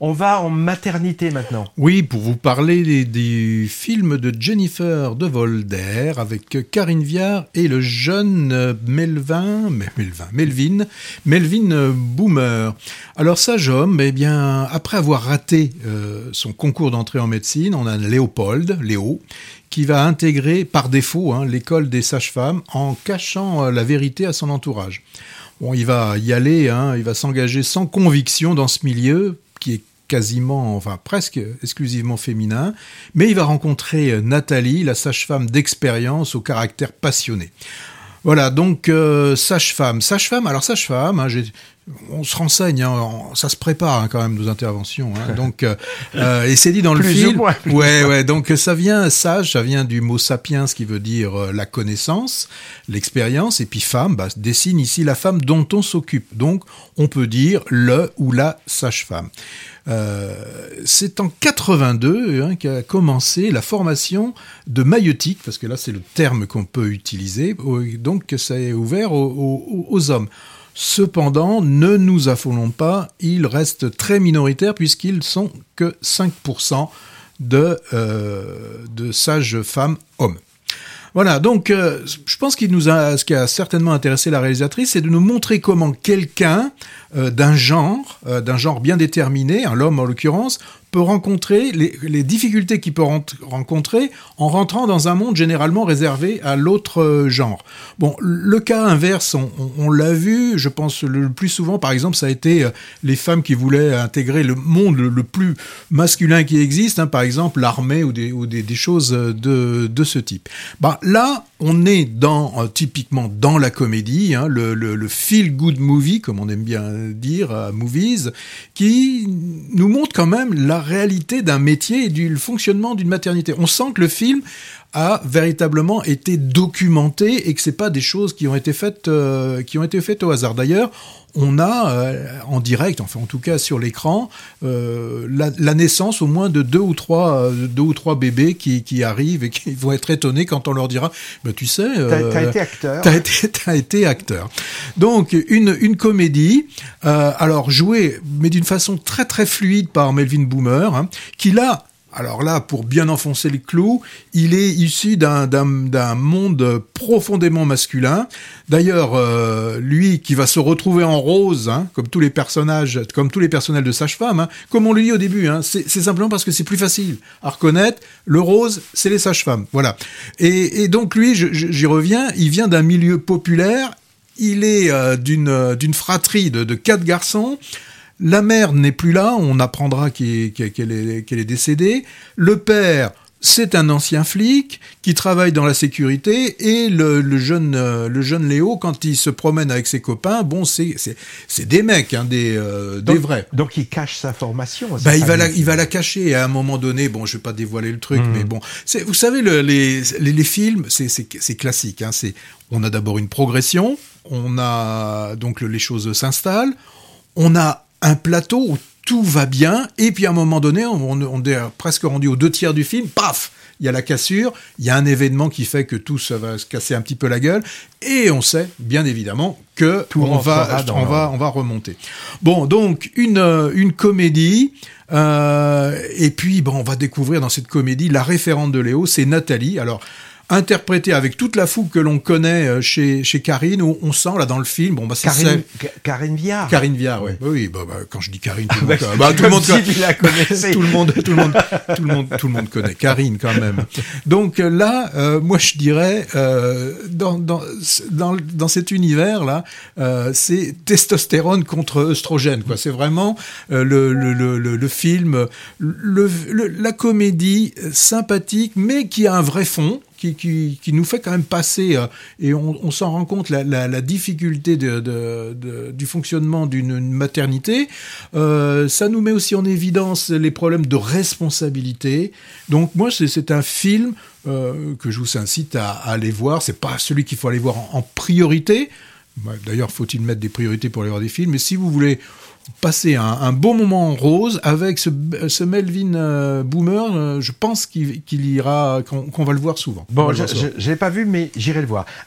On va en maternité maintenant. Oui, pour vous parler des, films de Jennifer de Volder avec Karine Viard et le jeune Melvin, Melvin, Melvin, Melvin Boomer. Alors sage homme, eh bien, après avoir raté euh, son concours d'entrée en médecine, on a Léopold, Léo, qui va intégrer par défaut hein, l'école des sages-femmes en cachant euh, la vérité à son entourage. Bon, il va y aller, hein, il va s'engager sans conviction dans ce milieu qui est quasiment, enfin presque exclusivement féminin, mais il va rencontrer euh, Nathalie, la sage-femme d'expérience au caractère passionné. Voilà, donc euh, sage-femme. Sage-femme, alors sage-femme, hein, on se renseigne, hein, ça se prépare hein, quand même nos interventions. donc, euh, euh, et c'est dit dans le film. ouais, ouais. Donc ça vient sage, ça vient du mot sapiens qui veut dire la connaissance, l'expérience, et puis femme bah, dessine ici la femme dont on s'occupe. Donc on peut dire le ou la sage-femme. Euh, c'est en 82 hein, qu'a commencé la formation de maïeutique, parce que là c'est le terme qu'on peut utiliser, donc ça est ouvert aux, hommes. Cependant, ne nous affolons pas, ils restent très minoritaires puisqu'ils sont que 5% de, euh, de sages femmes hommes. Voilà, donc euh, je pense qu'il nous a, ce qui a certainement intéressé la réalisatrice, c'est de nous montrer comment quelqu'un euh, d'un genre, d'un genre bien déterminé, un homme en l'occurrence, peut rencontrer les, difficultés qu'il peut rencontrer en rentrant dans un monde généralement réservé à l'autre euh, genre. Bon, le cas inverse, on, l'a vu, je pense le plus souvent, par exemple, ça a été les femmes qui voulaient intégrer le monde le, plus masculin qui existe, hein, par exemple l'armée ou, des, choses de, de, ce type. Bah, là, on est dans typiquement dans la comédie, hein, le, feel good movie, comme on aime bien dire Movies, qui nous montre quand même la réalité d'un métier et du fonctionnement d'une maternité. On sent que le film a véritablement été documenté et que c'est pas des choses qui ont été faites euh, qui ont été faites au hasard. D'ailleurs, on a euh, en direct, enfin en tout cas sur l'écran, euh, la, naissance au moins de deux ou trois, deux ou trois bébés qui, qui, arrivent et qui vont être étonnés quand on leur dira, bah, tu sais, t'as été acteur, t'as été, as été acteur. Donc une, une comédie, alors jouée mais d'une façon très très fluide par Melvin Boomer, hein, qui là alors là, pour bien enfoncer le clou, il est issu d'un monde profondément masculin. D'ailleurs, euh, lui qui va se retrouver en rose, hein, comme tous les personnages, comme tous les personnels de sage-femme, hein, comme on le dit au début, hein, c'est simplement parce que c'est plus facile à reconnaître. Le rose, c'est les sages-femmes, voilà. Et, donc lui, j'y reviens, il vient d'un milieu populaire. Il est euh, d'une fratrie de quatre garçons. La mère n'est plus là, on apprendra qu'elle est, décédée. Le père, c'est un ancien flic qui travaille dans la sécurité et le, jeune, euh, le jeune Léo, quand il se promène avec ses copains, bon, c'est des mecs, hein, des, euh, des vrais. Donc il cache sa formation. Bah, il, va la, il va la cacher et à un moment donné, bon, je vais pas dévoiler le truc, hmm. mais bon, vous savez, les, les, films, c'est classique. Hein, on a d'abord une progression, on a donc les choses s'installent, on a un plateau où tout va bien, et puis à un moment donné, on, est presque rendu aux deux tiers du film, paf il y a la cassure, il y a un événement qui fait que tout ça va se casser un petit peu la gueule, et on sait bien évidemment que on va, on va, on va remonter. Bon, donc une euh, une comédie. Euh, et puis, bon, on va découvrir dans cette comédie la référente de Léo, c'est Nathalie. Alors, interprété avec toute la fougue que l'on connaît euh, chez, chez Karine, où on sent là dans le film, bon bah c'est Karine, Karine Viard. Karine Viard, oui. Oui, bah, bah, quand je dis Karine, tout le monde, bah, tout le monde, la tout le monde, tout le monde, tout le monde, tout le monde connaît Karine quand même. Donc euh, là, euh, moi je dirais euh, dans, dans, dans, dans cet univers là, euh, c'est testostérone contre œstrogène quoi. C'est vraiment le, le, le, le, film, le, la comédie sympathique mais qui a un vrai fond qui, qui, nous fait quand même passer, euh, et on, s'en rend compte, la, difficulté du fonctionnement d'une maternité. Euh, ça nous met aussi en évidence les problèmes de responsabilité. Donc moi, c'est un film euh, que je vous incite à, aller voir. C'est pas celui qu'il faut aller voir en, en priorité. D'ailleurs, faut-il mettre des priorités pour aller voir des films? Mais si vous voulez passer un, un, beau moment en rose avec ce, ce Melvin euh, Boomer. Euh, je pense qu'il ira, qu'on va le voir souvent. Bon, je, l'ai pas vu, mais j'irai le voir.